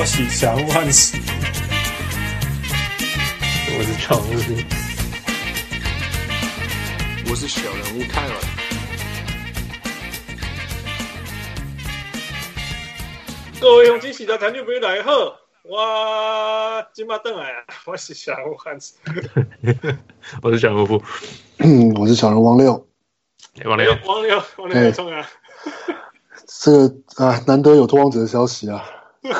我喜祥万喜，我是常务，我是小人物泰尔。各位用惊喜的团队朋友大家好，我今麦邓来啊，我是小人物万喜，我是小人物，嗯，我是小人王六，王六，王六，王六冲啊。这个啊，难得有脱王者的消息啊，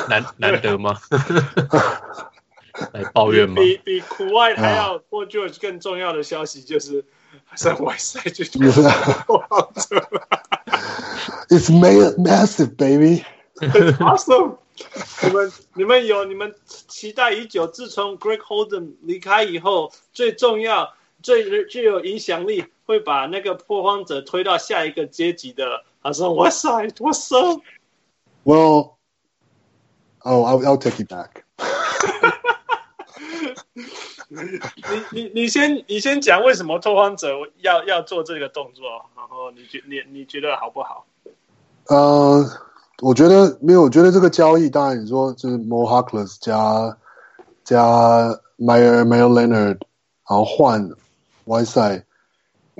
难 难得吗？来抱怨吗？比比苦外还要 Paul George 更重要的消息就是，在外赛就拓荒者，It's made massive baby, awesome！你们你们有你们期待已久，自从 Greg Holden 离开以后，最重要、最具有影响力，会把那个破荒者推到下一个阶级的。他说：“West Side, what's up? Well, oh, I'll I'll take you back. 你你你先你先讲为什么拓荒者要要做这个动作，然后你觉你你觉得好不好？呃，我觉得没有，我觉得这个交易当然你说就是 Mo Harkless 加加 Meyer Meyer Leonard，然后换 Whiteside，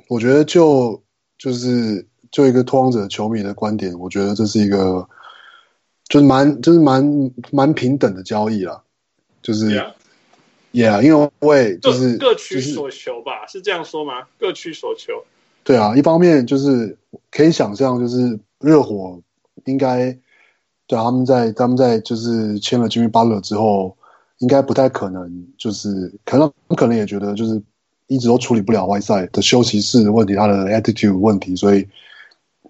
我觉得就就是。就一个拓荒者球迷的观点，我觉得这是一个，就是蛮就是蛮蛮平等的交易啦，就是，Yeah，因为我也就是各取所求吧，是这样说吗？各取所求。对啊，一方面就是可以想象，就是热火应该对啊，他们在他们在就是签了 Jimmy Butler 之后，应该不太可能，就是可能可能也觉得就是一直都处理不了 Whiteside 的休息室的问题，他的 attitude 问题，所以。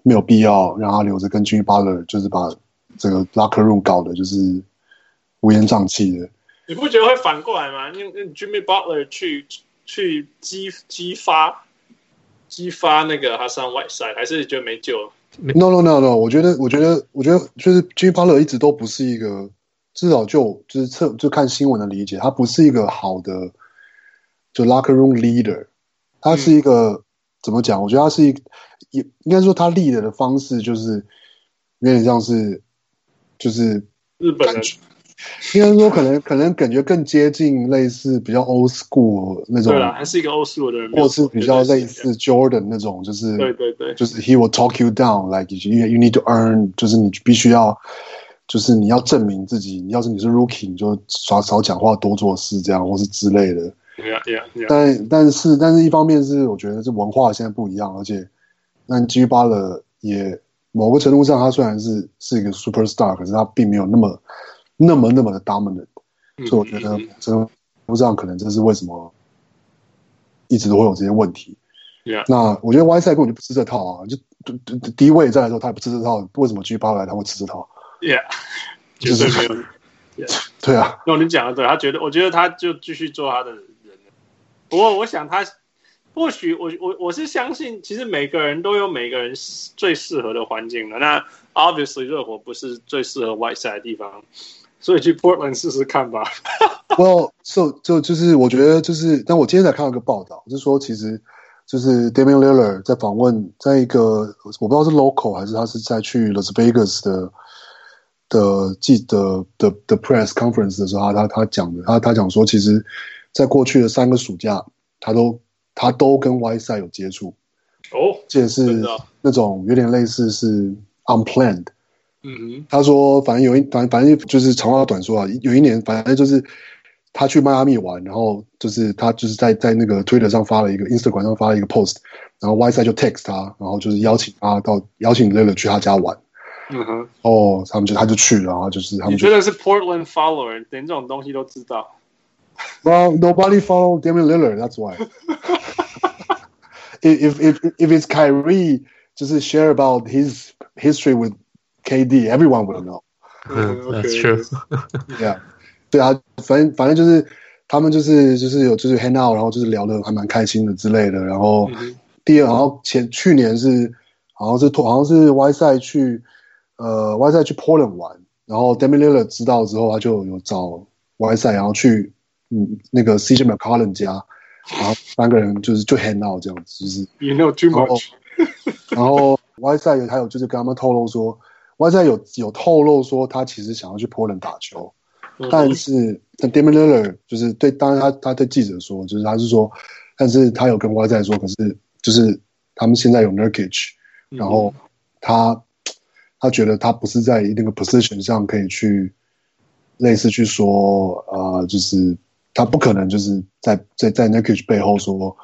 没有必要让他留着跟 Jimmy Butler，就是把这个 locker room 搞的就是乌烟瘴气的。你不觉得会反过来吗？用用 Jimmy Butler 去去激激发激发那个 Hassan Whiteside，还是你觉得没救？No No No No，我觉得我觉得我觉得就是 Jimmy Butler 一直都不是一个，至少就就是测就看新闻的理解，他不是一个好的就 locker room leader，他是一个、嗯、怎么讲？我觉得他是一应该说，他立的的方式就是有点像是，就是日本人。应该说，可能可能感觉更接近类似比较 old school 那种。对啦，还是一个 old school 的人，或是比较类似 Jordan 那种，就是对对对，就是 he will talk you down，like you you need to earn，就是你必须要，就是你要证明自己。你要是你是 rookie，你就少少讲话，多做事，这样或是之类的。Yeah, yeah, yeah. 但但是但是一方面是我觉得这文化现在不一样，而且。那 Jimmy Butler 也某个程度上，他虽然是是一个 superstar，可是他并没有那么那么那么的 dominant，嗯、所以我觉得真不知道可能这是为什么一直都会有这些问题。Yeah. 那我觉得 Whiteside 根本就不吃这套啊，就第一位再来说他也不吃这套，为什么 Jimmy Butler 他会吃这套？Yeah，就是没有。Yeah. 对啊，那你讲的对，他觉得，我觉得他就继续做他的人。不过我想他。或许我我我是相信，其实每个人都有每个人最适合的环境的。那 obviously 热火不是最适合 Whiteside 的地方，所以去 Portland 试试看吧。Well, so 就就是我觉得就是，但我今天才看到一个报道，就是说其实就是 Damian Lillard 在访问，在一个我不知道是 local 还是他是在去 Las Vegas 的的记的的的 press conference 的时候，他他他讲的，他他讲说，其实在过去的三个暑假，他都。他都跟 Whiteside 有接触哦，这也是那种有点类似是 unplanned。嗯哼，他说反正有一反正反正就是长话短说啊，有一年反正就是他去迈阿密玩，然后就是他就是在在那个 Twitter 上发了一个 Instagram 上发了一个 post，然后 Whiteside 就 text 他，然后就是邀请他到邀请 Lillard 去他家玩。嗯哼，哦，他们就他就去了，然后就是他们觉得是 Portland follower，连这种东西都知道。Well, nobody follow Damian Lillard. That's why. if if if it's Kyrie, just share about his history with KD, everyone would know. That's true. Yeah. 对啊，反正反正就是他们就是就是有就是 hang out，然后就是聊得还蛮开心的之类的。然后第二，然后前去年是好像是好像是 Whiteside 去呃 Whiteside 去 Portland 玩，然后 Damian Lillard 知道之后，他就有找 Whiteside，然后去。 嗯，那个 CJ McCollum 家，然后三个人就是就 hang out 这样子，就是 You know too much。然后 Whiteside 还有就是跟他们透露说，Whiteside 有有透露说他其实想要去波兰打球，嗯但是但 Damian Lillard 就是对，当然他他对记者说，就是他是说，但是他有跟 Whiteside 说，可是就是他们现在有 Nurkic，然后他他觉得他不是在那个 position 上可以去类似去说呃，就是他不可能就是在在在 Nurkic 背后说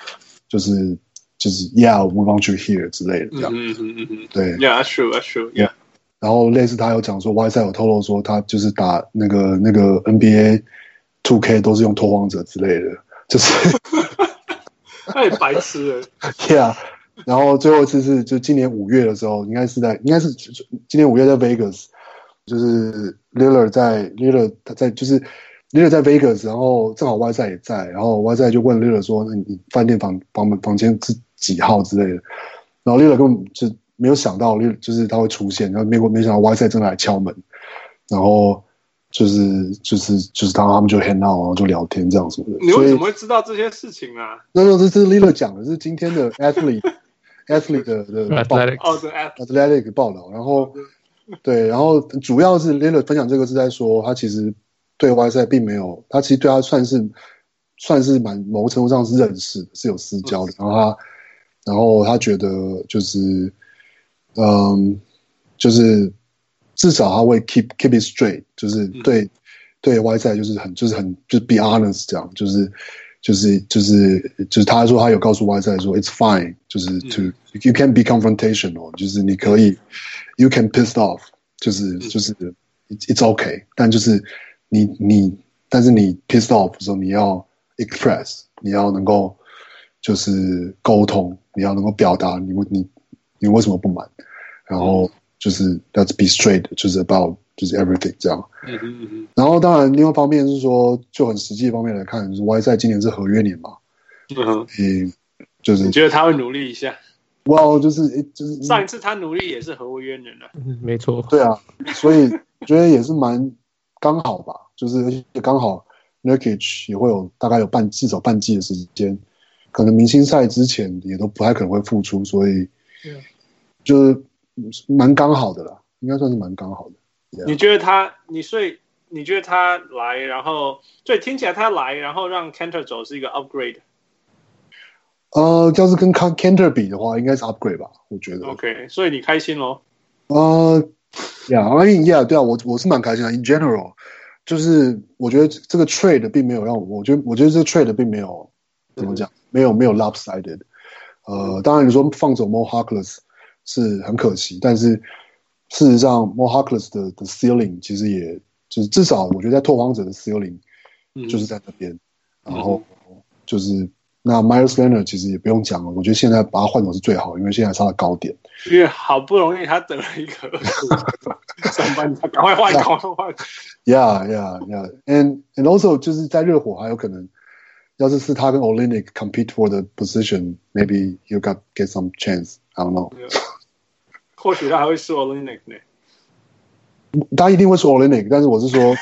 就是就是 Yeah we want you here 之类的这样，嗯嗯嗯嗯，对。，Yeah, that's true, that's true, yeah. 然后类似他有讲说，Whiteside 有透露说他就是打那个那个 NBA Two K 都是用拓荒者之类的，就是 太白痴了。Yeah。然后最后一次是就今年五月的时候，应该是在应该是今年五月在 Vegas，就是 Lillard 在 Lillard 他在就是 Lillard 在 Vegas，然后正好 Whiteside 也在，然后 Whiteside 就问 Lillard 说：“那你饭店房房门房间是几号之类的？”然后 Lillard 根本就没有想到，就是他会出现，然后没没想到 Whiteside 正在来敲门，然后就是就是就是他他们就 hang out，然后就聊天这样什么的。你为什么会知道这些事情啊？那那这这是 Lillard 讲的，是今天的 athlete athlete 的的报 Athletic 哦，对，F athletic 报道，然后对，然后主要是 Lillard 分享这个是在说，他其实对 Y 赛并没有，他其实对他算是算是蛮某个程度上是认识的，是有私交的。然后他，然后他觉得就是，嗯，就是至少他会 keep keep it straight，就是对对 Y 赛就是很就是很就是 be honest 这样，就是就是就是就是他说他有告诉 Y 赛说 it's fine，就是 to you can be confrontational，就是你可以 you can pissed off，就是就是 it's okay，但就是。你你但是你 pissed off 的时候你要 express，你要能够就是沟通，你要能够表达你你。你为什么不满？然后就是 Let's be straight，就是 about 就是 everything 这样。嗯嗯嗯。然后当然，另外一方面是说，就很实际方面来看，就是 Whiteside 今年是合约年嘛。嗯哼。嗯，就是你觉得他会努力一下？哇、well，就是就是上一次他努力也是合约年了。嗯，没错。对啊，所以觉得也是蛮刚好吧，就是而且刚好 Nurkic 也会有大概有半至少半季的时间，可能明星赛之前也都不太可能会复出，所以。就是蛮刚好的啦，应该算是蛮刚好的。Yeah. 你觉得他？你所以你觉得他来，然后所以听起来他来，然后让 canter 走是一个 upgrade。呃，要是跟 canter 比的话，应该是 upgrade 吧？我觉得。OK，所以你开心喽？呃，Yeah，I mean Yeah，对啊，我我是蛮开心的。In general，就是我觉得这个 trade 并没有让我，我觉得我觉得这个 trade 并没有怎么讲，嗯、没有没有 lopsided。呃，当然你说放走 Mo Harkless 是很可惜，但是事实上 Mo Harkless 的的 ceiling 其实也就是至少我觉得在拓荒者的 ceiling 就是在那边，嗯、然后就是那 Meyers Leonard 其实也不用讲了，我觉得现在把他换走是最好，因为现在是他的高点，因为好不容易他等了一个上班，他赶快换，赶快换，Yeah Yeah Yeah，and and also 就是在热火还有可能。要是是他跟 Olynyk compete for the position，maybe you got get some chance。I don't know。或许他还会输 Olynyk 呢。他一定会输 Olynyk，但是我是说，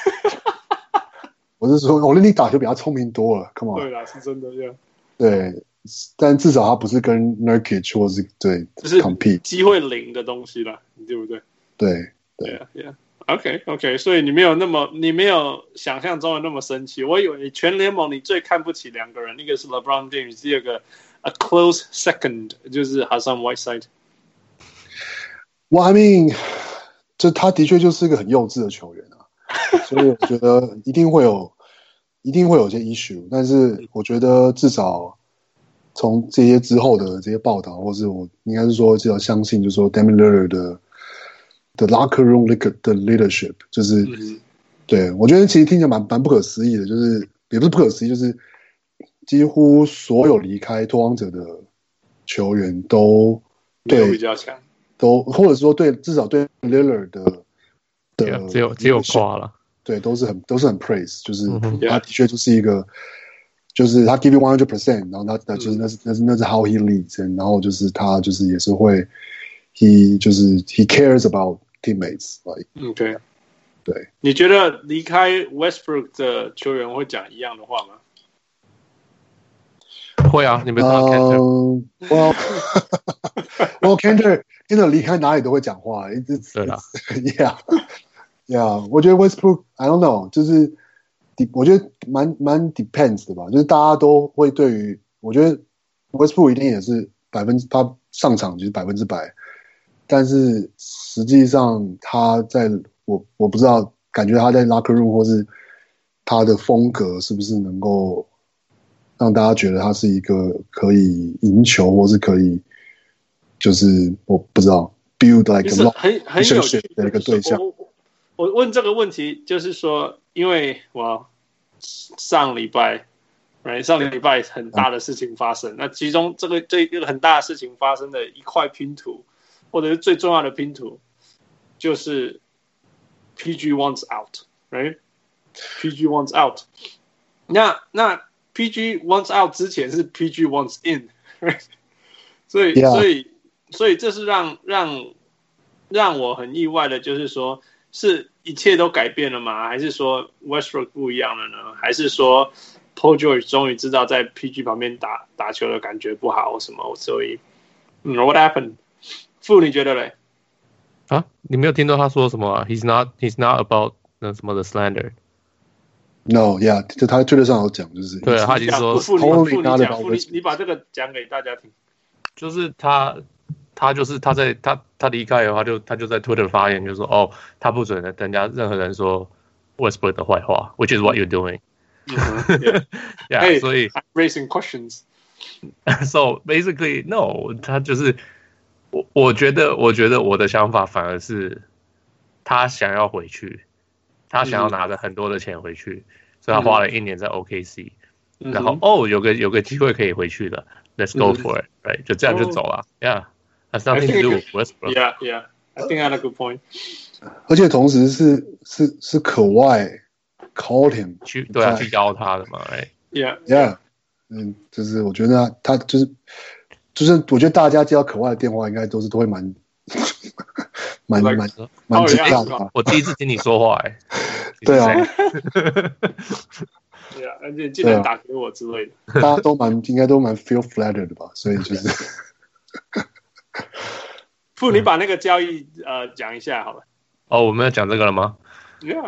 我是说 Olynyk 打球比他聪明多了。Come on。对啦，是真的这样。对，但至少他不是跟 Nurkic 或是对，就是 compete 机会零的东西啦，对不对？对对啊，Yeah。OK OK，所以你没有那么，你没有想象中的那么生气。我以为全联盟你最看不起两个人，一个是 LeBron James，第二个 a close second 就是 Hassan Whiteside。我 I mean，这他的确就是一个很幼稚的球员啊，所以我觉得一定会有，一定会有些 issue。但是我觉得至少从这些之后的这些报道，或是我应该是说，至少相信，就是说 Damian Lillard 的。The locker room the leadership 就是，嗯、对我觉得其实听起来蛮蛮不可思议的，就是也不是不可思议，就是几乎所有离开拓荒者的球员都对比较强，都或者说对至少对 Lillard 的的、yeah, 只有只有夸了，对，都是很都是很 praise，就是、嗯、他的确就是一个，就是他 give you one hundred percent，然后他他就是那是那是那是 how he leads，然后就是他就是也是会，he 就是 he cares about。Teammates like OK，对，你觉得离开 Westbrook 的球员会讲一样的话吗？会啊，你们看嗯，我我 Kanter Kanter 离开哪里都会讲话，一直对啦，Yeah，Yeah，我觉得 Westbrook，I don't know，就是，我觉得蛮蛮 depends 的吧，就是大家都会对于，我觉得 Westbrook 一定也是百分之他上场就是百分之百，但是实际上他在我我不知道，感觉他在 locker room 或是他的风格是不是能够。让大家觉得他是一个可以赢球，或是可以，就是我不知道，build like 很很有趣的一个对象。我问这个问题，就是说，因为我上礼拜，right, 上礼拜很大的事情发生，嗯、那其中这个这一个很大的事情发生的一块拼图，或者是最重要的拼图，就是 PG wants out，right？PG wants out，那那。PG wants out 之前是 PG wants in，right？所以所以所以这是让让让我很意外的，就是说是一切都改变了吗？还是说 Westbrook 不一样了呢？还是说 Paul George 终于知道在 PG 旁边打打球的感觉不好什么？所以嗯，What happened？傅，你觉得嘞？啊，你没有听到他说什么啊？He's not He's not about 那什么的 slander。No，yeah，就他推特上有讲，就是对，他已经说，傅你傅你讲，你你把这个讲给大家听，就是他他就是他在他他离开的话，就他就在 Twitter 发言，就说哦，他不准人家任何人说 Westbrook 的坏话，which is what you're doing。Yeah，所以 raising questions。So basically, no，他就是我我觉得我觉得我的想法反而是他想要回去。他想要拿着很多的钱回去，嗯、所以他花了一年在 OKC，、嗯、然后哦，有个有个机会可以回去了、嗯、，Let's go for it，、嗯、right？就这样就走了、nothing to do with Westbrook，Yeah，Yeah，I think I had a good point。而且同时是是是可外 call him 去对啊去邀他的嘛，Right？Yeah，Yeah，嗯，就是我觉得他就是就是我觉得大家接到可外的电话，应该都是都会蛮。蛮蛮蛮惊讶的，我第一次听你说话哎，对啊，对啊，而且竟然打给我之类的，大家都蛮应该都蛮 feel flattered 的吧，所以就是，傅，你把那个交易呃讲一下好了。哦，我们要讲这个了吗？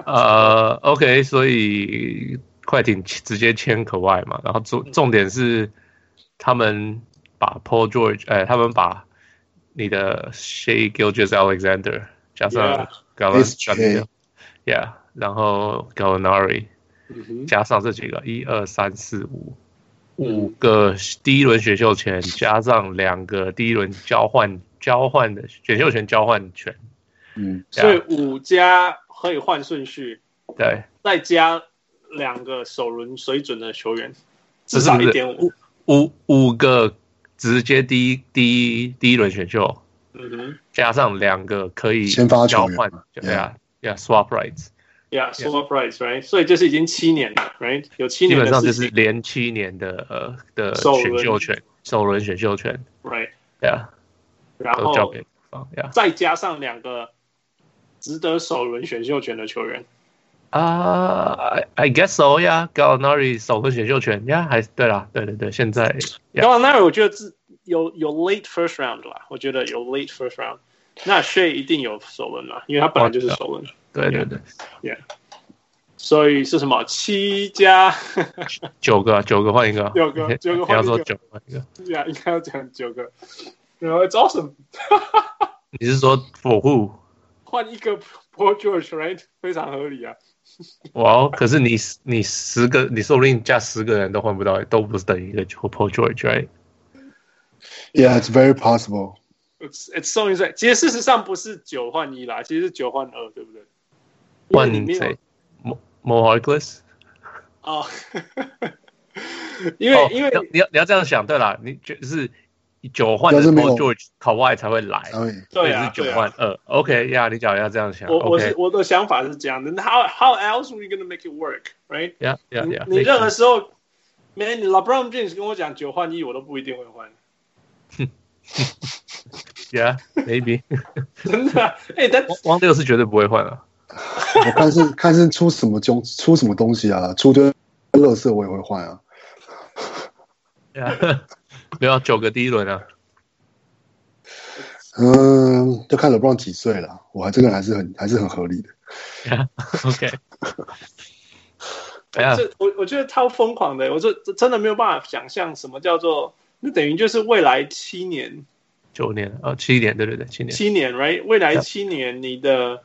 呃，OK，所以快艇直接签可外嘛，然后重重点是他们把 Paul George，哎，他们把。你的 Shay Gilgeous-Alexander 加上 Gallinari，Yeah，然后 Gallinari 加上这几个一二三四五五个第一轮选秀权，加上两个第一轮交换交换的选秀权交换权，嗯，所以五加可以换顺序，对，再加两个首轮水准的球员，至少一点五。五五个。直接第一第一第一轮选秀，嗯哼，加上两个可以先发交换，对啊，Yeah，swap rights，Yeah，swap rights，right，所以就是已经七年了，right，有七年，基本上就是连七年的呃的选秀权，首轮选秀权，right，Yeah，然后再加上两个值得首轮选秀权的球员。啊、uh,，I guess so，yeah，Gallinari 首轮选秀权，yeah，还对啦，对对对，现在 Gallinari 我觉得是有有 late first round 啦，我觉得有 late first round，那 Shai 一定有首轮啦，因为他本来就是首轮，对对对，yeah，所以是什么？七加九个，九个换一个，九个九个换一个，九换一个，yeah，应该要讲九个，然后 It's awesome，你是说 for who？换一个 Paul George，right？非常合理啊。哇！Wow, 可是你你十个，你说不定加十个人都换不到，都不是等于一个 Paul George，right？Yeah, it's very possible. It's it's so insane. 其实事实上不是九换一啦，其实是九换二，对不对？换你谁？Mo Mo Harkless？哦，因为、oh, 因为你要你要这样想，对啦，你就是。 九换的 Paul George 考外才会来，对啊，是九换二。OK，呀，你讲要这样想。我我是我的想法是这样的。How how else are you gonna make it work, right? Yeah, yeah, yeah. 你任何时候，Man，LeBron James 跟我讲九换一，我都不一定会换。Yeah, maybe. 真的？哎，但汪六是绝对不会换了。我看是看是出什么东出什么东西啊？出堆垃圾我也会换啊。没有九个第一轮啊。嗯，就看 LeBron 几岁了，我还这个还是很还是很合理的。yeah, OK，这我我觉得超疯狂的，我这真的没有办法想象什么叫做，那等于就是未来七年、九年哦，七年，对对对，七年，七年，right？未来七年，你的 Yeah.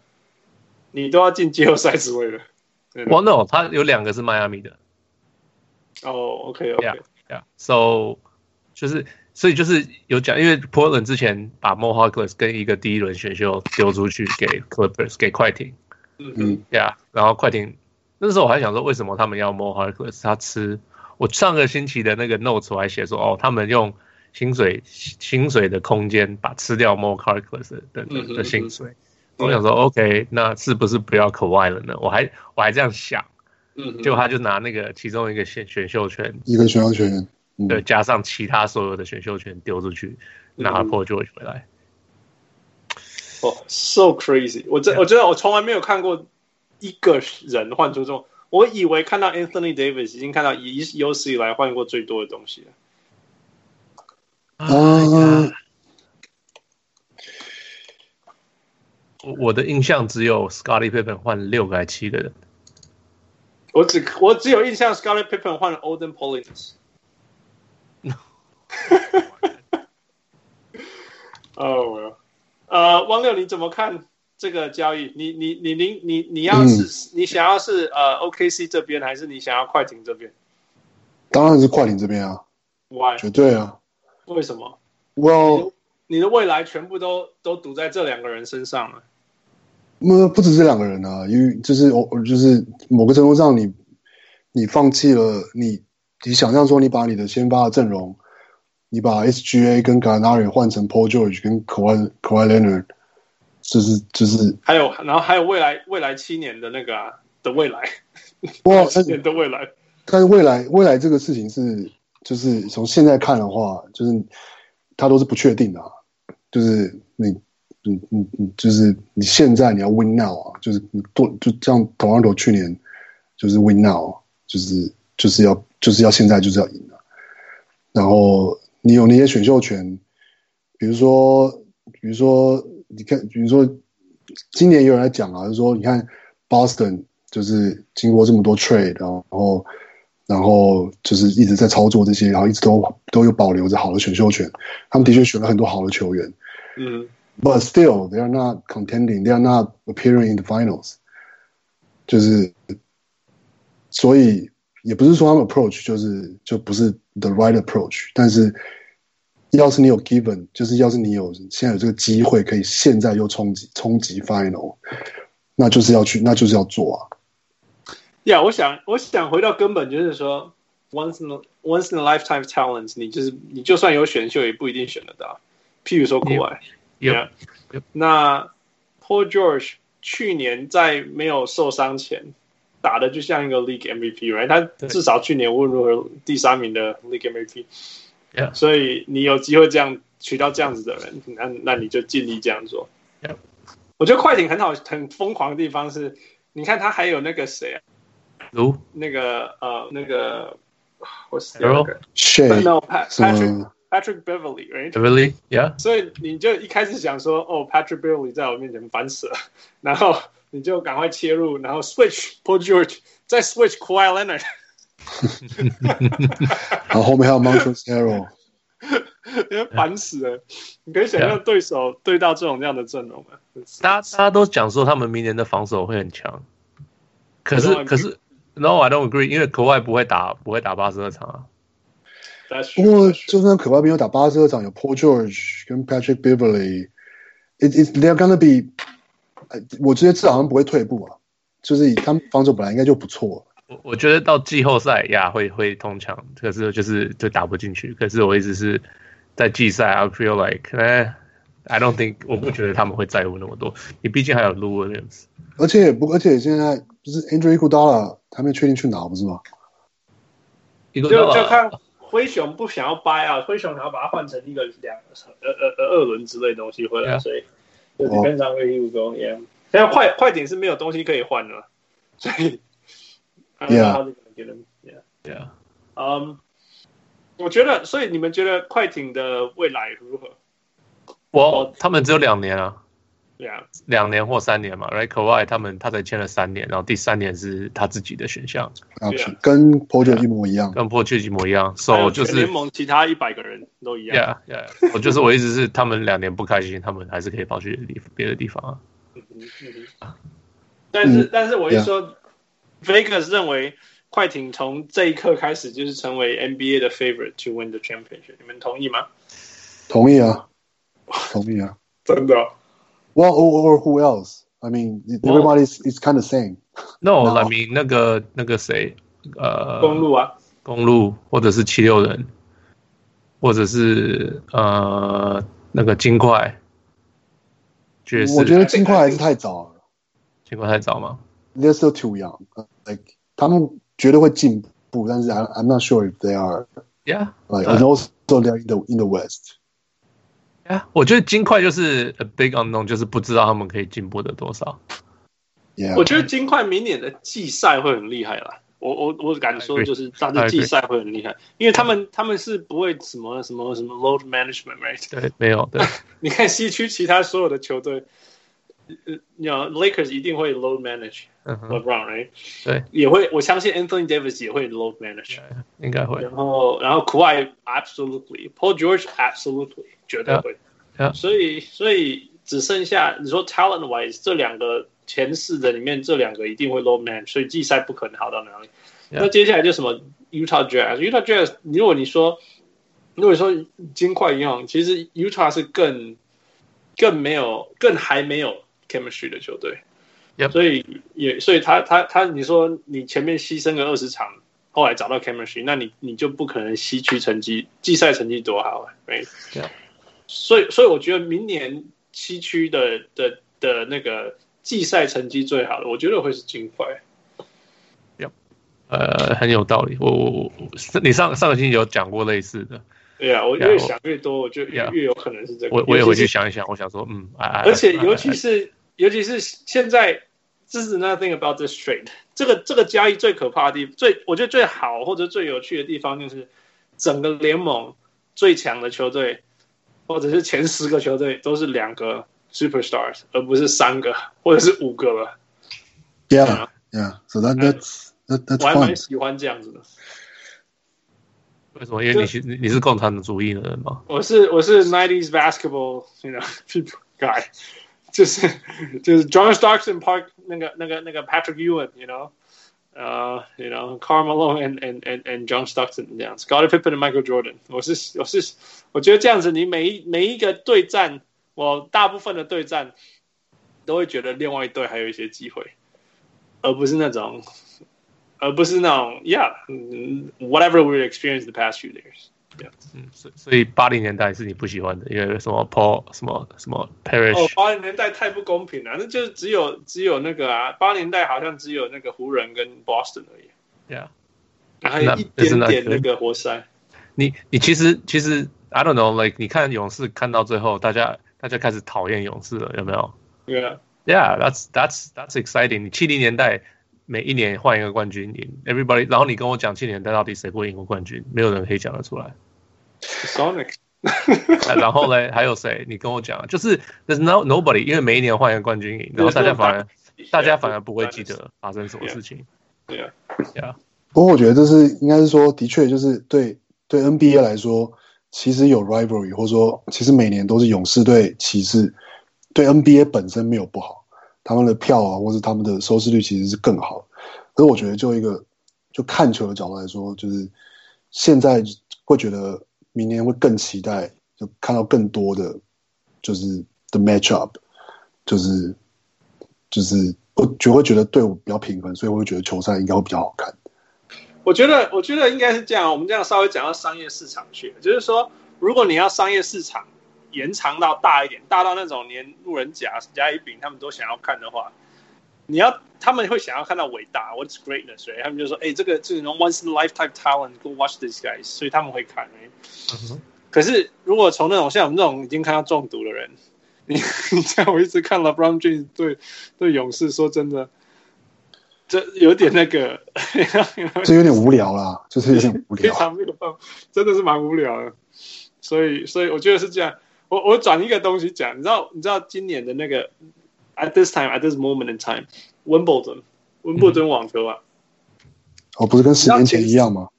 你都要进季后赛之位了。我 no，他有两个是迈阿密的。哦、oh,，OK，OK，yeah，yeah，so 就是。所以就是有讲，因为 Portland 之前把 Mo Harkless 跟一个第一轮选秀丢出去给 Clippers 给快艇，嗯嗯，Yeah，然后快艇那时候我还想说，为什么他们要 Mo Harkless？他吃我上个星期的那个 notes 我还写说，哦，他们用薪水薪水的空间把吃掉 Mo Harkless 的的的薪水。嗯、我想说、嗯、，OK，那是不是不要 Kawhi 了呢？我还我还这样想，嗯，结果他就拿那个其中一个选选秀权，一个选秀权。对，加上其他所有的选秀权丢出去，拿 Paul George 回来。哦、oh,，so crazy！我真.我觉得我从来没有看过一个人换出这种，我以为看到 Anthony Davis 已经看到以有史以来换过最多的东西了。啊！我我的印象只有 Scottie Pippen 换六个还七个人。我只我只有印象 Scottie Pippen 换了 Olden Polynice 哦，呃，汪六，你怎么看这个交易？你你你你你你要是、嗯、你想要是呃 OKC 这边，还是你想要快艇这边？当然是快艇这边啊，Why？绝对啊！为什么？Well，你的未来全部都都赌在这两个人身上了。那不止这两个人啊，因为就是我就是某个程度上你，你你放弃了你你想象说你把你的先发的阵容。你把 SGA 跟 Gallinari 换成 Paul George 跟 Kawhi Kawhi Leonard，就是就是还有然后还有未来未来七年的那个、啊、的未来，哇，七年的未来。但是未来未来这个事情是就是从现在看的话，就是它都是不确定的、啊，就是你你你你就是你现在你要 Win Now 啊，就是你多就像 Toronto 去年就是 Win Now，就是就是要就是要现在就是要赢了，然后。你有那些选秀权，比如说，比如说，你看，比如说，今年有人来讲啊，就是说，你看，Boston 就是经过这么多 trade，然后，然后就是一直在操作这些，然后一直都都有保留着好的选秀权，他们的确选了很多好的球员，嗯，But still they are not contending, they are not appearing in the finals，就是，所以。也不是说他们 approach 就是就不是 the right approach，但是要是你有 given，就是要是你有现在有这个机会，可以现在又冲击冲击 final，那就是要去，那就是要做啊。呀，yeah, 我想我想回到根本，就是说 once in a, once in a lifetime talent，你就是你就算有选秀，也不一定选得到。譬如说国外，yeah，那 Paul George 去年在没有受伤前。打的就像一个 League MVP，right？他至少去年无论如何第三名的 League MVP，Yeah. 所以你有机会这样取到这样子的人，那那你就尽力这样做。Yeah. 我觉得快艇很好，很疯狂的地方是，你看他还有那个谁啊？卢？那个呃，那个我死了，No Patrick Patrick Beverly，right？Beverly，Yeah。所以你就一开始想说，哦，Patrick Beverly 在我面前烦死了，然后。你就赶快切入，然后 switch Paul George，再 switch Kawhi Leonard，然后后面还有 Montrezl Harrell，因为烦死了。你可以想象对手对到这种这样的阵容吗？大家大家都讲说他们明年的防守会很强，可是可是 No I don't agree，因为 Kawhi 不会打不会打八十二场啊。不过就算 Kawhi 没有打八十二场，有 Paul George 跟 Patrick Beverly，it is they're gonna be。我觉得至少他们不会退步啊，就是他们防守本来应该就不错。我我觉得到季后赛呀会会通强，可是就是就打不进去。可是我一直是在季赛，I feel like，哎，I don't think，我不觉得他们会在乎那么多。你毕竟还有 Lou Williams，而且不，而且现在不是 Andrew Iguodala 还没确定去哪，不是吗？就就看灰熊不想要 buy 啊，灰熊想要把它换成一个两呃呃呃二轮之类的东西回来，Yeah. 所以。就基本上会一路走，耶！现在快快艇是没有东西可以换的，所以，Yeah，Yeah，Yeah，嗯，我觉得，所以你们觉得快艇的未来如何？我他们只有两年啊，两年或三年嘛。Right，Kawhi 他们他才签了三年，然后第三年是他自己的选项，啊，跟 Paul 一模一样，跟 Paul 一模一样。So 就是联盟其他一百个人都一样。Yeah, yeah。我就是我意思是，他们两年不开心，他们还是可以跑去别的地方啊。嗯嗯、但是，但是我一说、yeah.，Vegas 认为快艇从这一刻开始就是成为 NBA 的 favorite to win the championship，你们同意吗？同意啊。同意啊，真的。Well, or, or who else? I mean, everybody is is kind of same. No, I mean 那个那个谁，呃，公路啊，公路，或者是七六人，或者是呃那个金块。我觉得金块还是太早了。金块太早吗？They're still too young. Like 他们绝对会进步，但是 I'm I'm not sure if they are. Yeah. Like and also they're in the in the West. 呀、yeah,，我觉得金块就是 a big unknown，就是不知道他们可以进步的多少。Yeah. 我觉得金块明年的季赛会很厉害啦。我我我敢说，就是他的季赛会很厉害，因为他们他们是不会什么什么什么 load management，right？对，没有对。你看西区其他所有的球队，呃，你 Lakers 一定会 load manage。LeBron，right？对，也会，我相信 Anthony Davis 也会 load manage，应该会。然后然后 Kawhi absolutely，Paul George absolutely。绝对会.所以所以只剩下你说 talent wise 这两个前四的里面，这两个一定会 low manage，所以季赛不可能好到哪里。那接下来就什么 Utah Jazz，Utah Jazz，如果你说如果说金块一样，其实 Utah 是更更没有更还没有 chemistry 的球队.所以也所以他他他你说你前面牺牲了二十场，后来找到 chemistry，那你你就不可能西区成绩季赛成绩多好，right？、Yeah. 所以，所以我觉得明年西区的的的那个季赛成绩最好的，我觉得会是金块。呃，很有道理。我我我，你上上个星期有讲过类似的。对呀、啊，我越想越多，我就越越有可能是这个。我我也回去想一想，我想说，嗯，而且尤其是尤其是现在，This is nothing about this trade。这个这个交易最可怕的地方，最我觉得最好或者最有趣的地方，就是整个联盟最强的球队。或者是前十个球队都是两个 superstars，而不是三个或者是五个了。Yeah, yeah. So that that's that that's fun. 我还蛮喜欢这样子的。为什么？因为你是你是共产主义的人吗？我是我是 nineties basketball，you know people guy， 就是就是 John Stockton Park 那个那个那个 Patrick Ewing，you know。呃、uh,，you know，Carmelo and and and and John Stockton 这样子，Scottie Pippen and Michael Jordan。我是我是我觉得这样子，你每一每一个对战，我大部分的对战都会觉得另外一队还有一些机会，而不是那种，而不是那种，Yeah，whatever we experienced the past few years。 所所以八零年代是你不喜欢的，因为什么 Paul 什么什么 Parish 哦，八零年代太不公平了，那就是只有只有那个啊，八零年代好像只有那个湖人跟 Boston 而已，Yeah，还有一点点那个活塞。你你其实其实 I don't know，like 你看勇士看到最后，大家大家开始讨厌勇士了，有没有？Yeah，Yeah，that's that's that's exciting。你七零年代。每一年换一个冠军赢，everybody，然后你跟我讲去年到底谁会赢过冠军？没有人可以讲得出来。Sonic，然后呢？还有谁？你跟我讲，就是 there's no nobody，因为每一年换一个冠军赢，然后大家反而大家反而不会记得发生什么事情。对啊，对啊。不过我觉得这是应该是说，的确就是对对 NBA 来说，其实有 rivalry，或者说其实每年都是勇士对骑士，对 NBA 本身没有不好。他们的票啊，或是他们的收视率其实是更好，可是我觉得就一个就看球的角度来说，就是现在会觉得明年会更期待，就看到更多的就是 the matchup，就是就是我就会觉得队伍比较平衡，所以我会觉得球赛应该会比较好看。我觉得我觉得应该是这样，我们这样稍微讲到商业市场去，就是说如果你要商业市场。延长到大一点，大到那种连路人甲、甲乙丙他们都想要看的话，你要他们会想要看到伟大，What's greatness？所以他们就说：“哎、欸，这个这种 once in a lifetime talent，go watch these guys。”所以他们会看。嗯、可是如果从那种像我们这种已经看到中毒的人，你你像我一直看 LeBron James 对对勇士，说真的，这有点那个，这有点无聊啦，就是有点无聊，非常没有办法，真的是蛮无聊的。所以，所以我觉得是这样。我我转一个东西讲，你知道，你知道今年的那个 at this time at this moment in time，温布顿，温布顿网球啊，哦，不是跟十年前一样吗？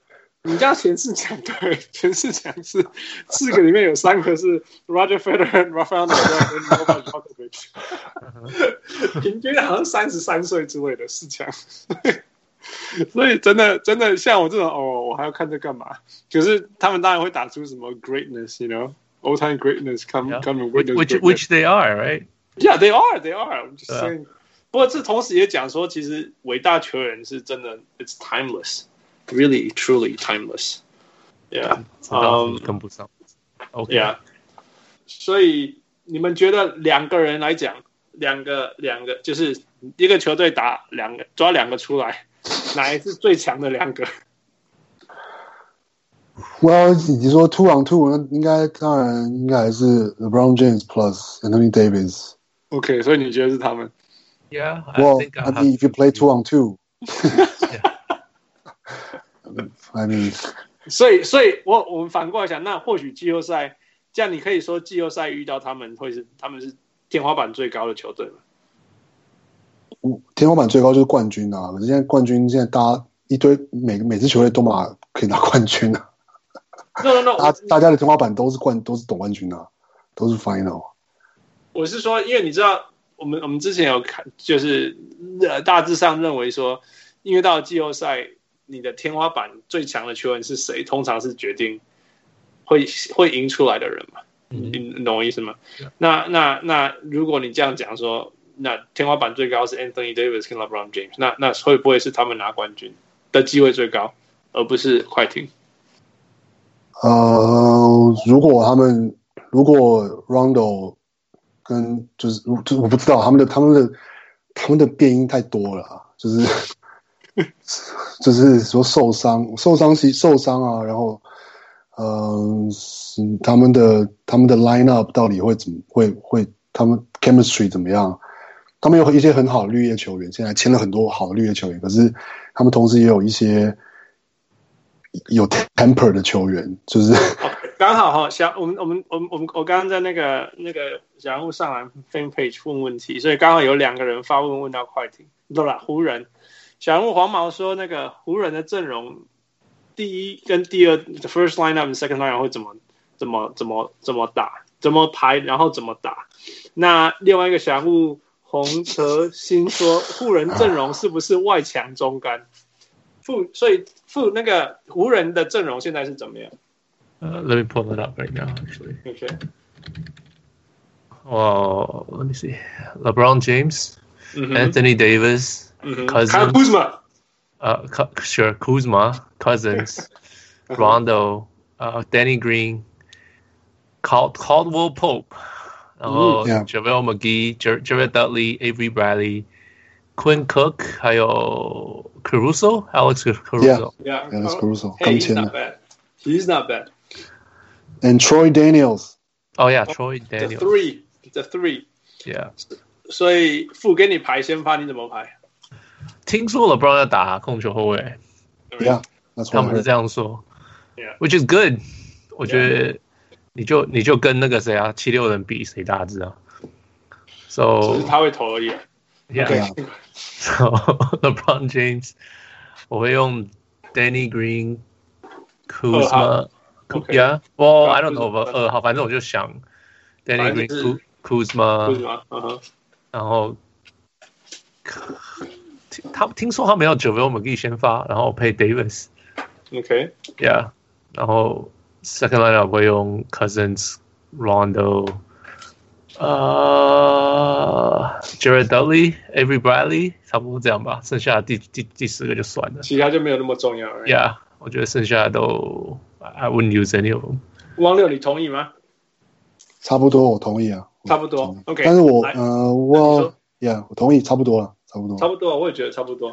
你家前四强对，前四强是四个里面有三个是 Roger Federer、Rafael Nadal 跟 Novak Djokovic，平均好像三十三岁之类的四强，所以真的真的像我这种哦，我还要看这干嘛？可是他们当然会打出什么 greatness，you know，all time greatness come Yeah. come which which which they are right yeah they are they are I'm just Yeah. saying，不过这同时也讲说，其实伟大球员是真的，it's timeless。Really, truly timeless. Yeah. 嗯，跟不上。OK. Yeah. 所以你们觉得两个人来讲，两个两个就是一个球队打两个，抓两个出来，哪一是最强的两个 ？Well，你说 two on two，那应该当然应该还是 LeBron James plus Anthony Davis。OK，所以你觉得是他们？Yeah. Well, I mean, if you play two on two. I mean，所以，所以我我们反过来想，那或许季后赛，这样你可以说季后赛遇到他们会是他们是天花板最高的球队吗？天花板最高就是冠军啊！可是现在冠军现在大家一堆每个每支球队都嘛可以拿冠军啊。No no no，大大家的天花板都是冠都是总冠军啊，都是 final。我是说，因为你知道，我们我们之前有看，就是呃大致上认为说，因为到了季后赛。你的天花板最强的球员是谁？通常是决定会会赢出来的人嘛？你你懂我意思吗？嗯、那那那，如果你这样讲说，那天花板最高是 Anthony Davis 跟 LeBron James，那那会不会是他们拿冠军的机会最高，而不是快艇？呃，如果他们如果 Rondo 跟就是就我不知道他们的他们的他们的变因太多了，就是。就是说受伤、受伤是、受伤啊，然后，嗯、呃，他们的他们的 line up 到底会怎么会会他们 chemistry 怎么样？他们有一些很好的绿叶球员，现在签了很多好的绿叶球员，可是他们同时也有一些有 temper 的球员，就是刚好哈，小我们我们我们我们我刚刚在那个那个小人物上篮 fan page 问问题，所以刚好有两个人发问问到快艇，对吧？湖人。小人物黄毛说：“那个湖人的阵容，第一跟第二，the first lineup second lineup 会怎么怎么怎么怎么打，怎么排，然后怎么打？那另外一个小人物洪泽新说，湖人阵容是不是外强中干？富所以 富那个湖人的阵容现在是怎么样？呃、uh,，Let me pull it up right now. Actually, okay. Well, let me see. LeBron James, mm -hmm. Anthony Davis. Mm-hmm. Cousins, Kuzma. Uh, sure, Kuzma, Cousins, Rondo, uh, Danny Green, Cald Caldwell Pope, 然后 JaVale McGee, Jared Dudley, Avery Bradley, Quinn Cook，还有 Caruso, Alex Caruso. Alex Caruso. Hey, he's not bad. He's not bad. And Troy Daniels. Oh yeah, Troy Daniels. The three, the three. Yeah. 所以副给你排先发，你怎么排？听说了，不知道要打控球后卫。Yeah，他们是这样说。Yeah. Which is good。我觉得你就你就跟那个谁啊，七六人比谁大只啊？So 只是他会投而已。Yeah。So LeBron James，我会用 Danny Green、Kuzma。Yeah。Well, I don't know。二号，反正我就想 Danny Green、Kuzma。然后。他听说他没有 JaVale McGee 先发，然后配 Davis。OK，Yeah，然后 Second lineup 会用 Cousins、Rondo、 呃 Jared Dudley、Avery Bradley，差不多这样吧。剩下的第第第十个就算了，其他就没有那么重要。Yeah，我觉得剩下的都 I wouldn't use any of them。汪六，你同意吗？差不多，我同意啊。差不多，OK。但是我呃，我 Yeah，我同意，差不多了。差不多，差不多，我也觉得差不多。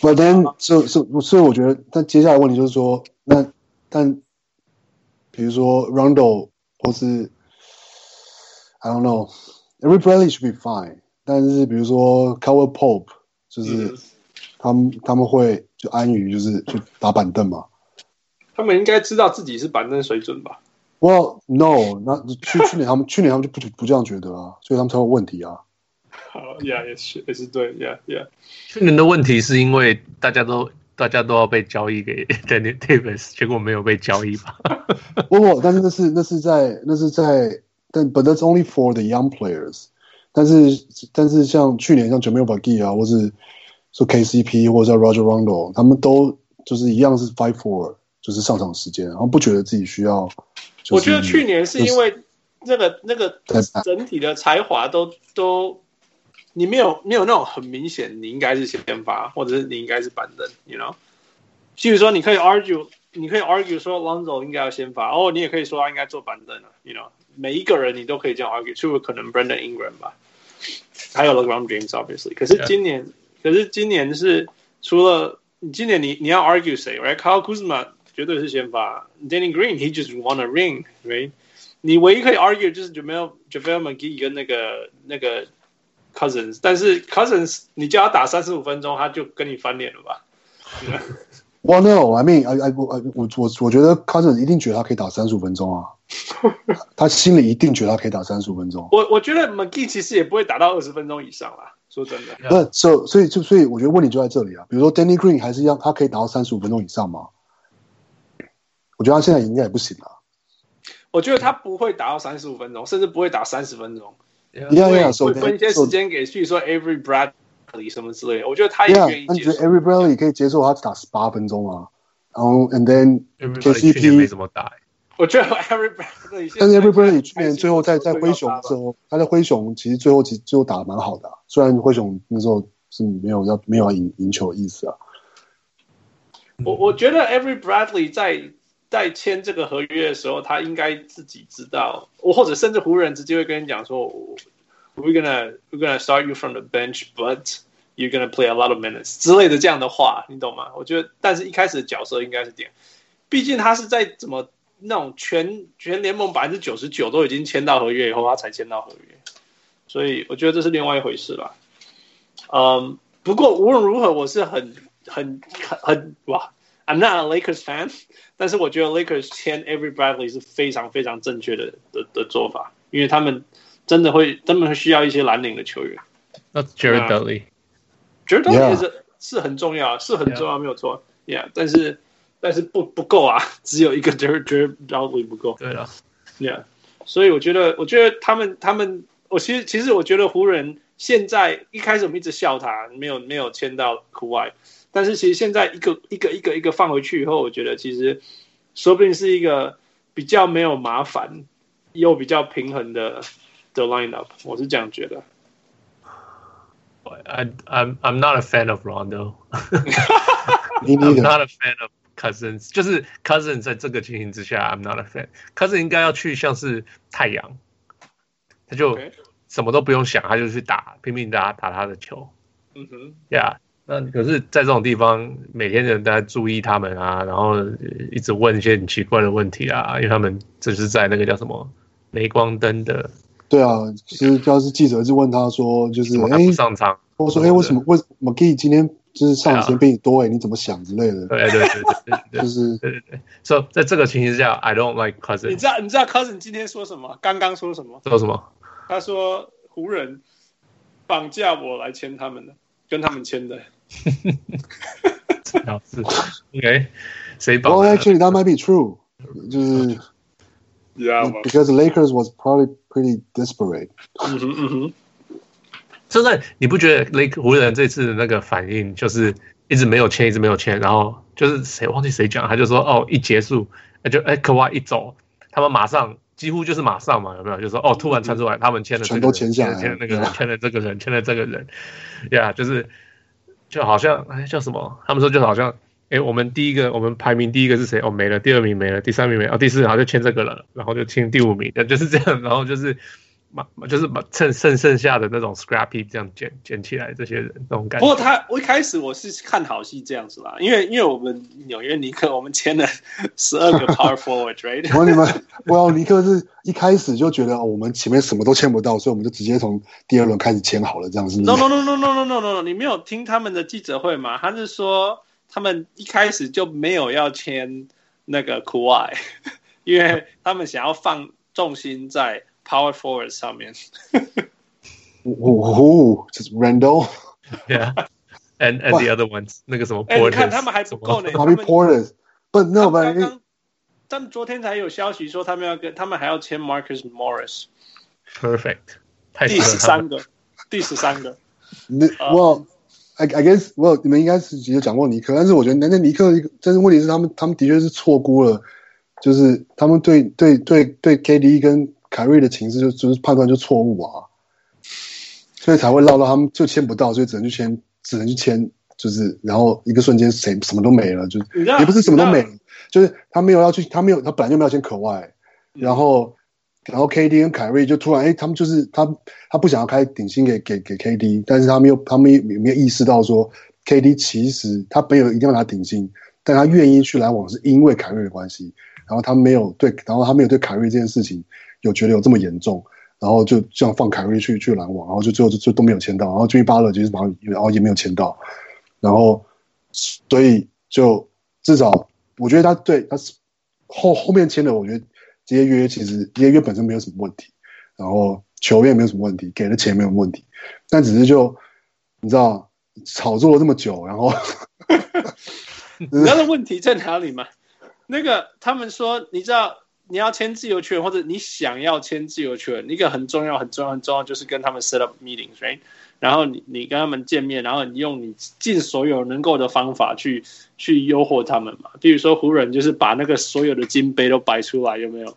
But then，所以所以所以我觉得，但接下来问题就是说，那但比如说 Rondo 或是 I don't know，Every Bradley should be fine。但是比如说 Caldwell Pope 就是他们、嗯、他们会就安于就是去打板凳嘛。他们应该知道自己是板凳水准吧？Well, no，那去去年他们 去年他们就不不这样觉得啊，所以他们才有问题啊。好，Yeah，也是也是对，Yeah Yeah。去年的问题是因为大家都大家都要被交易给 Daniel Davis，结果没有被交易吧？不不，但是那是那是在那是在，但 But that's only for the young players。但是但是像去年像 Jamal McGee 啊，或是说 KCP 或者叫 Roger Rondo，他们都就是一样是 fight for。就是上场时间，然后不觉得自己需要。我觉得去年是因为那个那个整体的才华都都，你没有没有那种很明显，你应该是先发，或者是你应该是板凳，you know。譬如说，你可以 argue，你可以 argue 说 Lonzo 应该要先发，哦，你也可以说他应该坐板凳啊，you know。每一个人你都可以这样 argue，除了可能 Brandon Ingram 吧，还有 LeBron James obviously。可是今年，可是今年是除了你今年你你要 argue 谁，right？Kyle Kuzma。绝对是先发，Danny Green，he just won a ring，right？你唯一可以 argue 就是 Jamal JaVale McGee 跟那个那个 Cousins，但是 Cousins 你叫他打三十五分钟，他就跟你翻脸了吧？Well no，I mean，I I I 我我我觉得 Cousins 一定觉得他可以打三十五分钟啊，他心里一定觉得他可以打三十五分钟。我我觉得 McGee 其实也不会打到二十分钟以上啦，说真的。那 so 所以就所以我觉得问题就在这里啊，比如说 Danny Green 还是一样，他可以打到三十五分钟以上吗？我觉得他现在应该也不行了。我觉得他不会打到三十五分钟，甚至不会打三十分钟。Yeah, yeah, so 会分一些时间给，比如说 Every Bradley 什么之类的。我觉得他也愿意接受。那你觉得 Every Bradley 可以接受他打十八分钟吗？然后，and then KCP 没怎么打。我觉得 Every Bradley，但是 Every Bradley 去年最后在在灰熊的时候，他在灰熊其实最后其实最后打的蛮好的，虽然灰熊那时候是没有要没有要赢赢球的意思啊。我我觉得 Every Bradley 在。在签这个合约的时候，他应该自己知道，我或者甚至湖人直接会跟你讲说，We're gonna we're gonna start you from the bench, but you're gonna play a lot of minutes 之类的这样的话，你懂吗？我觉得，但是一开始的角色应该是点，毕竟他是在怎么那种全全联盟百分之九十九都已经签到合约以后，他才签到合约，所以我觉得这是另外一回事吧。嗯，不过无论如何，我是很很很很哇。I'm not a Lakers fan，但是我觉得 Lakers 签 Every Bradley 是非常非常正确的的的做法，因为他们真的会，他们会需要一些蓝领的球员。那 Jared Dudley，Jared Dudley 是是很重要，是很重要，没有错。Yeah，但是但是不不够啊，只有一个 Jared Jared Dudley 不够。对啊，Yeah，所以我觉得，我觉得他们他们，我其实其实我觉得湖人现在一开始我们一直笑他没有没有签到 Kawhi。但是其实现在一个一个一个一个放回去以后，我觉得其实说不定是一个比较没有麻烦又比较平衡的的 lineup，我是这样觉得。I I'm I'm not a fan of Rondo. I'm not a fan of Cousins. 就是 Cousins 在这个情形之下，I'm not a fan. Cousins 应该要去像是太阳，他就什么都不用想，他就去打拼命打打他的球。嗯哼，Yeah. 那可是，在这种地方，每天人都在注意他们啊，然后一直问一些很奇怪的问题啊，因为他们这是在那个叫什么镁光灯的。对啊，其实要是记者就问他说，就是哎，不上场，我说哎，为什么为什么 McGee 今天就是上的时间比你多？哎，你怎么想之类的？对对对对对，就是对对对。所以在这个情形之下，I don't like Cousin。你知道你知道 Cousin 今天说什么？刚刚说什么？说什么？他说湖人绑架我来签他们的，跟他们签的。表示，OK，谁绑 Well, actually, that might be true. 就是，Yeah，because Lakers was probably pretty desperate. 嗯哼嗯哼。现在你不觉得雷湖人这次的那个反应就是一直没有签，一直没有签，然后就是谁忘记谁讲，他就说哦，一结束，就哎，可哇一走，他们马上几乎就是马上嘛，有没有？就说哦，突然传出来，他们签了，全都签下来，签了那个人，签了这个人，签了这个人，呀，就是。就好像哎叫什么？他们说就好像哎，我们第一个我们排名第一个是谁？哦没了，第二名没了，第三名没了，哦第四名好像就签这个了，然后就签第五名，就是这样，然后就是就是把趁剩剩下的那种 scrappy 这样捡捡起来，这些人那种感觉。不过他我一开始我是看好戏这样子啦，因为因为我们纽约尼克我们签了十二个 power forward，right？我你们，我尼克是一开始就觉得、哦、我们前面什么都签不到，所以我们就直接从第二轮开始签好了，这样子。No no no no no no no no，你没有听他们的记者会吗？他是说他们一开始就没有要签那个 Kawhi，因为他们想要放重心在。Power forward 上面，哦，就是 Randle，yeah，and and the other ones，那个什么 Porter，你看他们还不够呢。Bobby Porter，but no，刚刚，他们昨天才有消息说他们要跟他们还要签 Marcus Morris。Perfect，第十三个，第十三个。那 Well，I I guess，Well，你们应该是直接讲过尼克，但是我觉得那那尼克，但是问题是他们他们的确是错估了，就是他们对对对对 KD 跟凯瑞的情势就就是判断就错误啊，所以才会闹到他们就签不到，所以只能去签，只能去签，就是然后一个瞬间谁什么都没了，就也不是什么都没，就是他没有要去，他没有他本来就没有签可外，然后然后 KD 跟凯瑞就突然哎，他们就是他他不想要开顶薪给给给 KD，但是他没有他们没有意识到说 KD 其实他没有一定要拿顶薪，但他愿意去篮网是因为凯瑞的关系，然后他没有对，然后他没有对凯瑞这件事情。有觉得有这么严重，然后就这样放凯瑞去去篮网，然后就最后就就都没有签到，然后吉米巴勒其实马上然后也没有签到，然后所以就至少我觉得他对他是后后面签的，我觉得这些约其实这些约本身没有什么问题，然后球员也没有什么问题，给的钱没有问题，但只是就你知道炒作了这么久，然后 你知道问题在哪里吗？那个他们说你知道。你要签自由球员，或者你想要签自由球员，一个很重要、很重要、很重要，就是跟他们 set up meetings，right？然后你你跟他们见面，然后你用你尽所有能够的方法去去诱惑他们嘛。比如说湖人就是把那个所有的金杯都摆出来，有没有？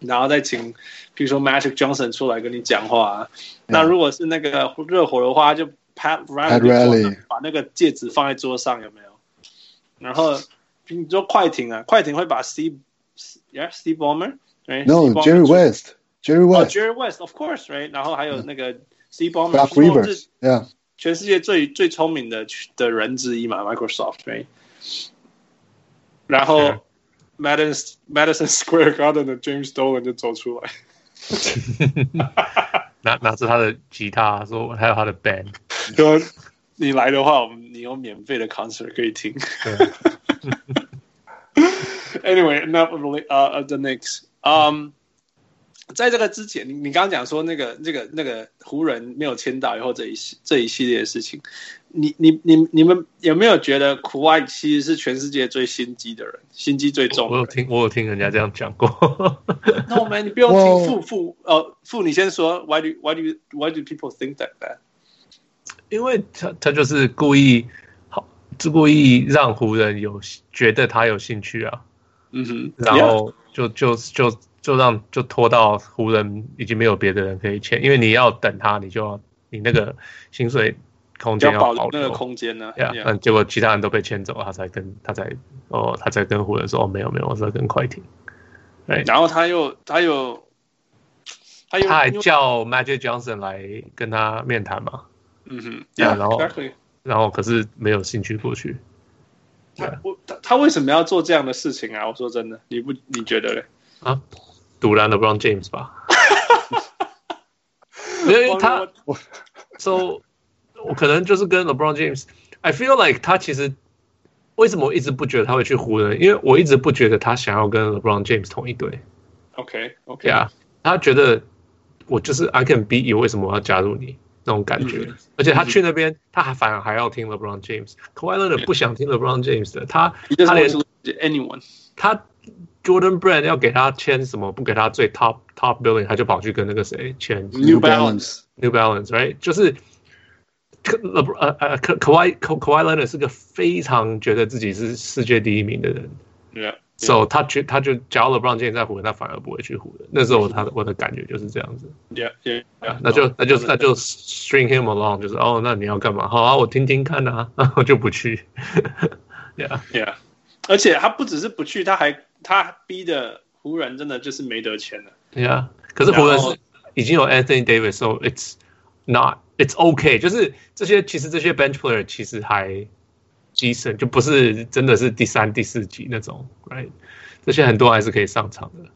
然后再请，比如说 Magic Johnson 出来跟你讲话啊。那如果是那个热火的话，就 Pat Riley 把那个戒指放在桌上，有没有？然后你说快艇啊，快艇会把 C Yeah, Steve Ballmer, right? No, Jerry West, Jerry West. Oh, Jerry West, of course, right? 然后还有那个 Steve Ballmer, Doc Rivers, yeah. 全世界最最聪明的的人之一嘛，Microsoft, right? 然后 Madison Madison Square Garden 的 James Dolan 就走出来，拿拿着他的吉他，说还有他的 band，说你来的话，我们你有免费的 concert 可以听。 Anyway, enough of uh the Knicks. Um，在这个之前，你你刚刚讲说那个那个那个湖人没有签到以后这一系这一系列的事情，你你你你们有没有觉得苦外其实是全世界最心机的人，心机最重？我有听我有听人家这样讲过。No man，你不用听傅傅呃傅，你先说。Why do why do why do people think that that？因为他他就是故意好，就故意让湖人有觉得他有兴趣啊。嗯哼，然后就就就就让就拖到湖人已经没有别的人可以签，因为你要等他，你就要你那个薪水空间要保留那个空间呢。呀，嗯，结果其他人都被签走，他才跟他才哦，他才跟湖人说哦，没有没有，我是在跟快艇。对，然后他又他又他又他还叫 Magic Johnson 来跟他面谈嘛。嗯哼，呀，然后然后可是没有兴趣过去。他我他他为什么要做这样的事情啊？我说真的，你不你觉得嘞？啊，赌烂 LeBron James 吧。因为他我 so 我可能就是跟 LeBron James。I feel like 他其实为什么我一直不觉得他会去湖人？因为我一直不觉得他想要跟 LeBron James 同一队。OK OK 啊，他觉得我就是 I can beat you，为什么我要加入你？那种感觉，而且他去那边，他还反而还要听 LeBron James。Kawhi Leonard 不想听 LeBron James 的，他他连 anyone，他 Jordan Brand 要给他签什么，不给他最 top top billing，他就跑去跟那个谁签 New Balance，New Balance，right？就是可呃呃可 Kawhi Kawhi Leonard 是个非常觉得自己是世界第一名的人。Yeah. So 他去他就假如 LeBron James 在湖人，他反而不会去湖人。那时候他的我的感觉就是这样子。Yeah, yeah, yeah. 那就那就那就 string him along，就是哦，那你要干嘛？好啊，我听听看啊，我就不去。Yeah, yeah. 而且他不只是不去，他还他逼的湖人真的就是没得签了。Yeah，可是湖人是已经有 Anthony Davis，so it's not it's okay，就是这些其实这些 bench player 其实还 decent，就不是真的是第三、第四集那种，right？这些很多还是可以上场的。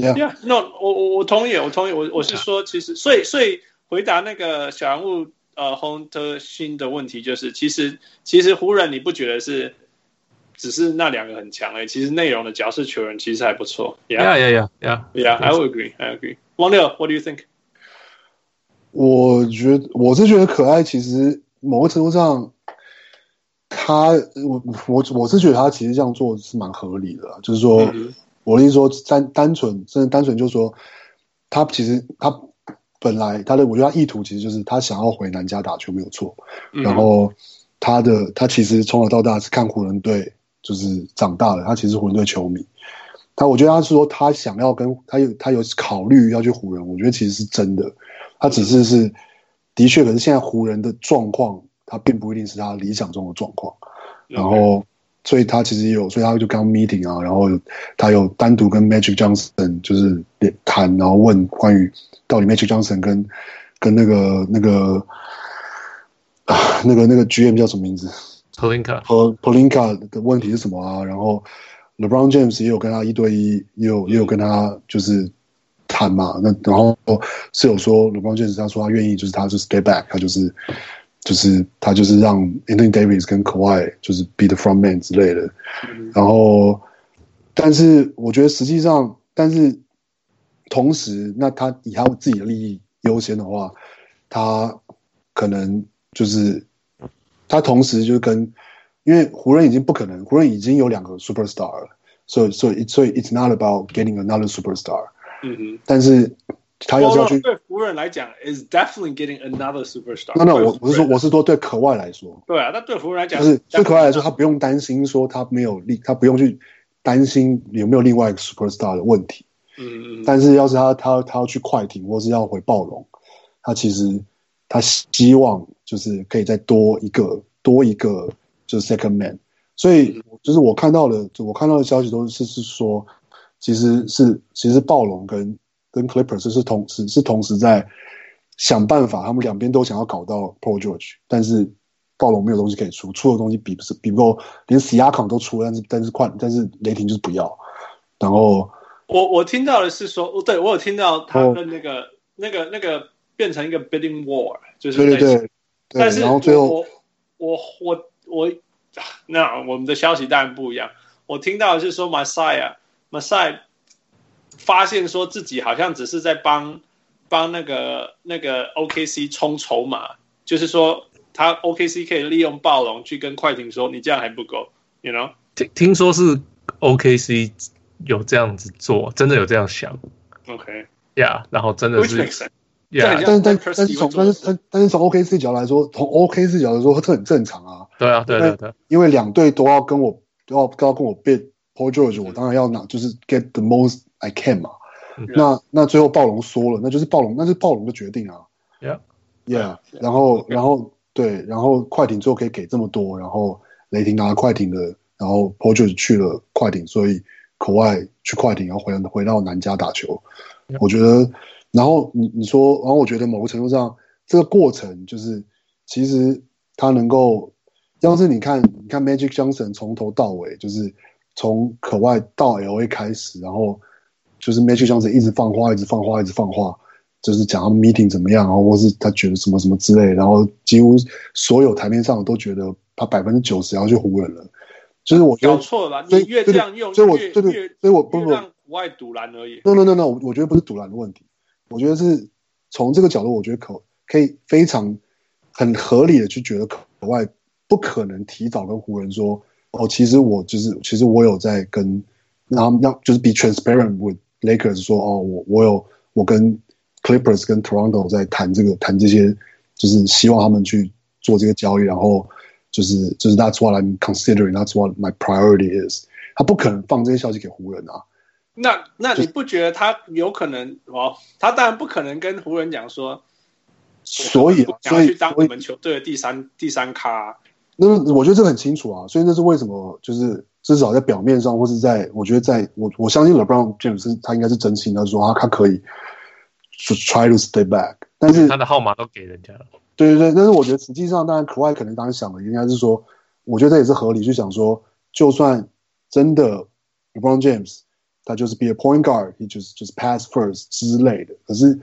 Yeah, yeah no，我我我同意，我同意，我我是说，其实，所以所以回答那个小人物呃洪德新的问题，就是其实其实湖人你不觉得是只是那两个很强诶？其实内容的角色球员其实还不错。Yeah yeah yeah yeah I would agree I agree。王六，What do you think？我觉得我是觉得可爱，其实某个程度上，他我我我是觉得他其实这样做是蛮合理的，就是说。Mm hmm. 我的意思说单单纯，真的单纯就是说，他其实他本来他的，我觉得他意图其实就是他想要回南加打球没有错。嗯、然后他的他其实从小到大是看湖人队就是长大的，他其实是湖人队球迷。他我觉得他是说他想要跟他有他有考虑要去湖人，我觉得其实是真的。他只是是的确，可是现在湖人的状况，他并不一定是他理想中的状况。然后。所以他其实有，所以他就刚 meeting 啊，然后他有单独跟 Magic Johnson 就是谈，然后问关于到底 Magic Johnson 跟跟那个那个啊那个那个 GM 叫什么名字？Polinka 和 Polinka 的问题是什么啊？然后 LeBron James 也有跟他一对一，也有也有跟他就是谈嘛。那然后是有说 LeBron James 他说他愿意，就是他就是 stay back，他就是。就是他就是让 Anthony Davis 跟 Kawhi 就是 be the front man 之类的，嗯、然后，但是我觉得实际上，但是同时，那他以他自己的利益优先的话，他可能就是他同时就跟，因为湖人已经不可能，湖人已经有两个 superstar 了，所以所以所以 it's not about getting another superstar，嗯哼，但是。他要是要去对湖人来讲，is definitely getting another superstar。那那我我是说我是说对可外来说，对啊，那对湖人来讲，就是对可外来说，他不用担心说他没有另，他不用去担心有没有另外一个 superstar 的问题。嗯嗯。但是要是他他他要去快艇或是要回暴龙，他其实他希望就是可以再多一个多一个就是 second man。所以就是我看到的，就我看到的消息都是是说，其实是其实暴龙跟。跟 Clippers 是同时是同时在想办法，他们两边都想要搞到 Paul George，但是暴龙没有东西可以出，出的东西比不是比不够，连 Siakam 都出，但是但是快，但是雷霆就是不要。然后我我听到的是说，对我有听到他跟那个、哦、那个那个变成一个 bidding war，就是对对对，但是然后最后我我我我那我们的消息当然不一样，我听到的是说 Masai Masai。发现说自己好像只是在帮帮那个那个 OKC 充筹码，就是说他 OKC 可以利用暴龙去跟快艇说，你这样还不够，you know？听听说是 OKC 有这样子做，真的有这样想，OK，Yeah，、okay. 然后真的是，Yeah，但但但是从但是但但是从 OKC 角度来说，从 OKC 角度来说，这很正常啊。对啊，对对对，因为两队都要跟我都要都要跟我 bid Paul George，我当然要拿，就是 get the most。I can 嘛？嗯、那那最后暴龙说了，那就是暴龙，那是暴龙的决定啊。Yeah，Yeah。然后然后对，然后快艇最后可以给这么多，然后雷霆拿了快艇的，然后 Paul George 去了快艇，所以口外去快艇，然后回回到南加打球。我觉得，然后你你说，然后我觉得某个程度上，这个过程就是其实他能够，要是你看你看 Magic Johnson 从头到尾，就是从可外到 LA 开始，然后。就是 Magic Johnson 一直放话，一直放话，一直放话，就是讲他们 meeting 怎么样，然后或是他觉得什么什么之类，然后几乎所有台面上都觉得他百分之九十要去湖人了。就是我觉得错了，你越这样用，所以我对对，所以我不不让外赌篮而已。No no no no，我觉得不是赌篮的问题，我觉得是从这个角度，我觉得可可以非常很合理的去觉得可外不可能提早跟湖人说，哦，其实我就是其实我有在跟，然后让就是 be transparent with。Lakers 说：“哦，我我有我跟 Clippers 跟 Toronto 在谈这个谈这些，就是希望他们去做这个交易，然后就是就是 That's what I'm considering, That's what my priority is。他不可能放这些消息给湖人啊。那那你不觉得他有可能？哦，他当然不可能跟湖人讲说，所以所以去当我们球队的第三第三咖。那我觉得这很清楚啊，所以那是为什么就是。”至少在表面上，或是在我觉得在，在我我相信 LeBron James 他应该是真心的说啊他可以，try to stay back，但是他的号码都给人家了。对对对，但是我觉得实际上，当然 Kawhi 可能当时想的应该是说，我觉得这也是合理，就想说，就算真的 LeBron James 他就是 be a point guard，他就是就是 pass first 之类的，可是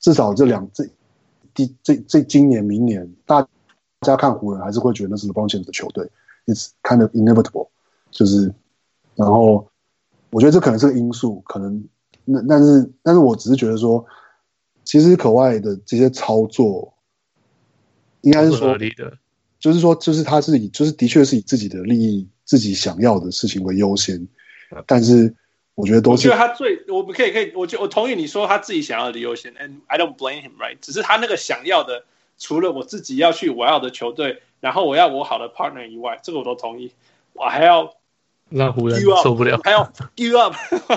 至少这两这第这这今年明年，大家看湖人还是会觉得那是 LeBron James 的球队，it's kind of inevitable，就是然后我觉得这可能是个因素，可能那但是但是我只是觉得说，其实 Kawhi 的这些操作。应该是说，就是说，就是他是以，就是的确是以自己的利益、自己想要的事情为优先。但是，我觉得都是。我觉得他最，我们可以可以，我就我同意你说他自己想要的优先，and I don't blame him, right？只是他那个想要的，除了我自己要去我要的球队，然后我要我好的 partner 以外，这个我都同意。我还要让湖人受不了，还要 give up。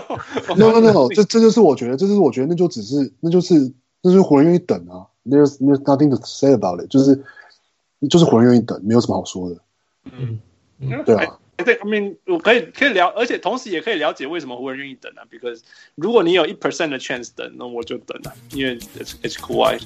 no no no 这这就是我觉得，这就是我觉得，那就只是，那就是，那就是湖人愿意等啊。There's there's nothing to say about it，就是就是湖人愿意等，没有什么好说的。嗯，对啊。对，I mean，我可以可以了，而且同时也可以了解为什么湖人愿意等啊。Because 如果你有一 percent 的 chance 等，那我就等了，因为 it's it's Kawhi。